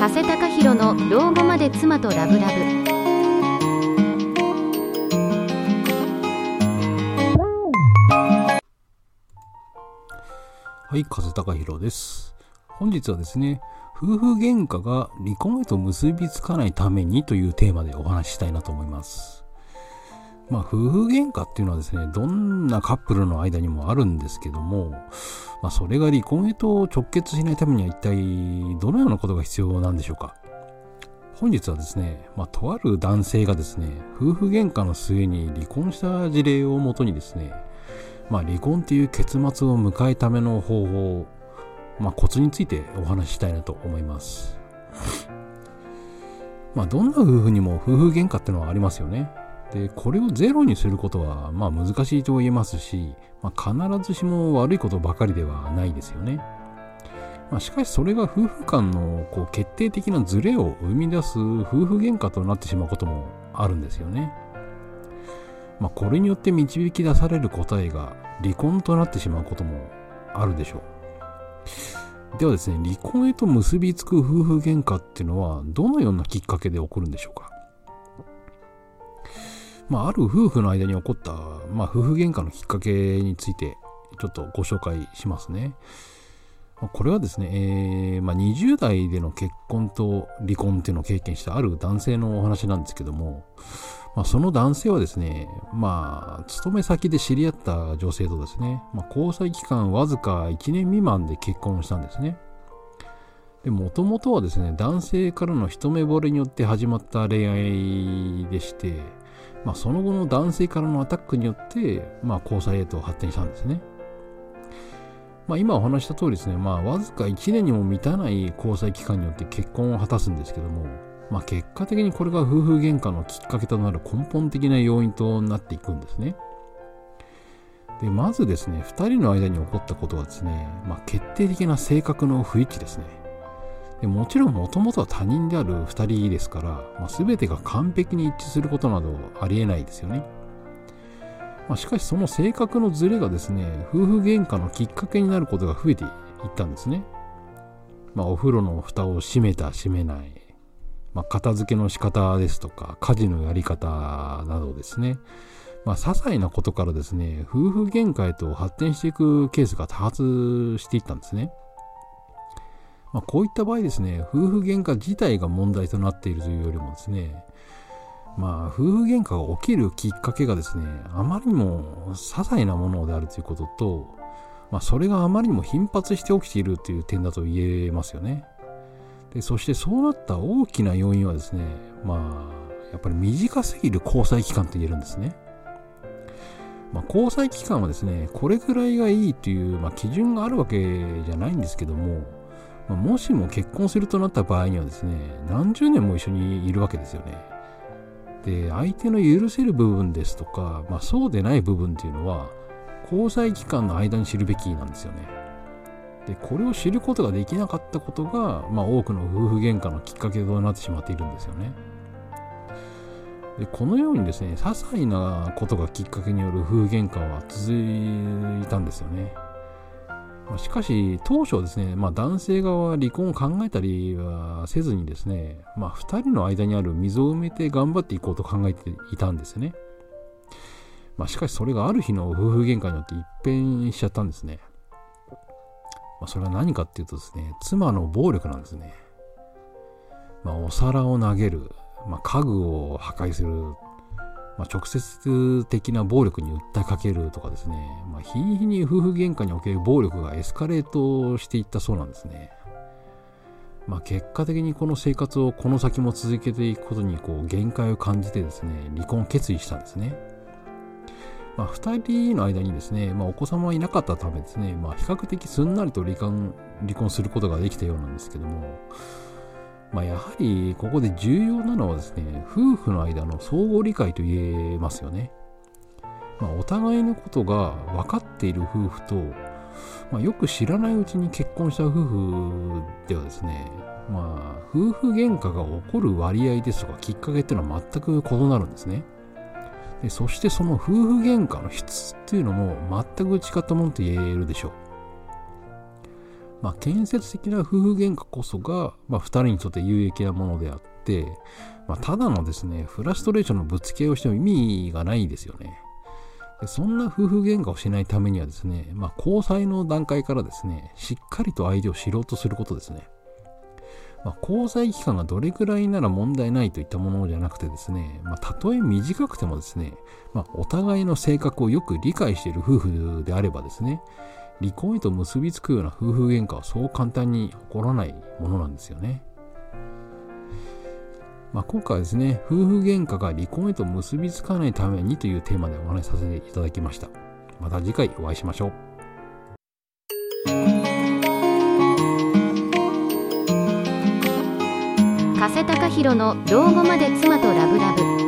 加瀬隆弘の老後まで妻とラブラブはい、風高弘です。本日はですね、夫婦喧嘩が離婚へと結びつかないためにというテーマでお話ししたいなと思います。まあ、夫婦喧嘩っていうのはですね、どんなカップルの間にもあるんですけども、まあ、それが離婚へと直結しないためには一体どのようなことが必要なんでしょうか。本日はですね、まあ、とある男性がですね、夫婦喧嘩の末に離婚した事例をもとにですね、まあ、離婚っていう結末を迎えるための方法、まあ、コツについてお話ししたいなと思います。まあ、どんな夫婦にも夫婦喧嘩ってのはありますよね。で、これをゼロにすることは、まあ難しいと言えますし、まあ、必ずしも悪いことばかりではないですよね。まあ、しかしそれが夫婦間のこう決定的なズレを生み出す夫婦喧嘩となってしまうこともあるんですよね。まあ、これによって導き出される答えが離婚となってしまうこともあるでしょう。ではですね、離婚へと結びつく夫婦喧嘩っていうのはどのようなきっかけで起こるんでしょうか？まあ、ある夫婦の間に起こった、まあ、夫婦喧嘩のきっかけについてちょっとご紹介しますね。これはですね、えーまあ、20代での結婚と離婚っていうのを経験したある男性のお話なんですけども、まあ、その男性はですね、まあ、勤め先で知り合った女性とですね、まあ、交際期間わずか1年未満で結婚したんですね。で、もともとはですね、男性からの一目惚れによって始まった恋愛でして、まあ、その後の男性からのアタックによって、まあ、交際へと発展したんですね。まあ、今お話した通りですね、まあ、わずか1年にも満たない交際期間によって結婚を果たすんですけども、まあ、結果的にこれが夫婦喧嘩のきっかけとなる根本的な要因となっていくんですね。で、まずですね、2人の間に起こったことはですね、まあ、決定的な性格の不一致ですね。でもちろんもともとは他人である2人ですから、まあ、全てが完璧に一致することなどありえないですよね。まあ、しかしその性格のズレがですね、夫婦喧嘩のきっかけになることが増えていったんですね。まあ、お風呂の蓋を閉めた閉めない、まあ、片付けの仕方ですとか、家事のやり方などですね、まあ、些細なことからですね、夫婦喧嘩へと発展していくケースが多発していったんですね。まあ、こういった場合ですね、夫婦喧嘩自体が問題となっているというよりもですね、まあ、夫婦喧嘩が起きるきっかけがですね、あまりにも些細なものであるということと、まあ、それがあまりにも頻発して起きているという点だと言えますよね。でそしてそうなった大きな要因はですねまあやっぱり短すぎる交際期間と言えるんですね。まあ、交際期間はですねこれぐらいがいいという、まあ、基準があるわけじゃないんですけども、まあ、もしも結婚するとなった場合にはですね何十年も一緒にいるわけですよね。で相手の許せる部分ですとか、まあ、そうでない部分っていうのは交際期間の間に知るべきなんですよね。でこれを知ることができなかったことが、まあ、多くの夫婦喧嘩のきっかけとなってしまっているんですよね。でこのようにですね些細なことがきっかけによる夫婦喧嘩は続いたんですよね。しかし当初ですね、まあ、男性側は離婚を考えたりはせずにですね、まあ、2人の間にある溝を埋めて頑張っていこうと考えていたんですね。まあ、しかしそれがある日の夫婦喧嘩によって一変しちゃったんですね。まあ、それは何かっていうとですね、妻の暴力なんですね。まあ、お皿を投げる、まあ、家具を破壊する、まあ、直接的な暴力に訴えかけるとかですね、まあ、日に日に夫婦喧嘩における暴力がエスカレートしていったそうなんですね。まあ、結果的にこの生活をこの先も続けていくことにこう限界を感じてですね、離婚を決意したんですね。まあ、2人の間にですね、まあ、お子様はいなかったためですね、まあ、比較的すんなりと離婚離婚することができたようなんですけども、まあ、やはりここで重要なのはですね、夫婦の間の相互理解と言えますよね。まあ、お互いのことが分かっている夫婦と、まあ、よく知らないうちに結婚した夫婦ではですね、まあ、夫婦喧嘩が起こる割合ですとかきっかけっていうのは全く異なるんですね。でそしてその夫婦喧嘩の質っていうのも全く違ったものと言えるでしょう。まあ、建設的な夫婦喧嘩こそが、まあ、2人にとって有益なものであって、まあ、ただのですね、フラストレーションのぶつけをしても意味がないですよね。でそんな夫婦喧嘩をしないためにはですね、まあ、交際の段階からですね、しっかりと相手を知ろうとすることですね。まあ、交際期間がどれくらいなら問題ないといったものじゃなくてですね、まあ、たとえ短くてもですね、まあ、お互いの性格をよく理解している夫婦であればですね、離婚へと結びつくような夫婦喧嘩はそう簡単に起こらないものなんですよね。まあ、今回はですね、夫婦喧嘩が離婚へと結びつかないためにというテーマでお話しさせていただきました。また次回お会いしましょう。加瀬隆弘の老後まで妻とラブラブ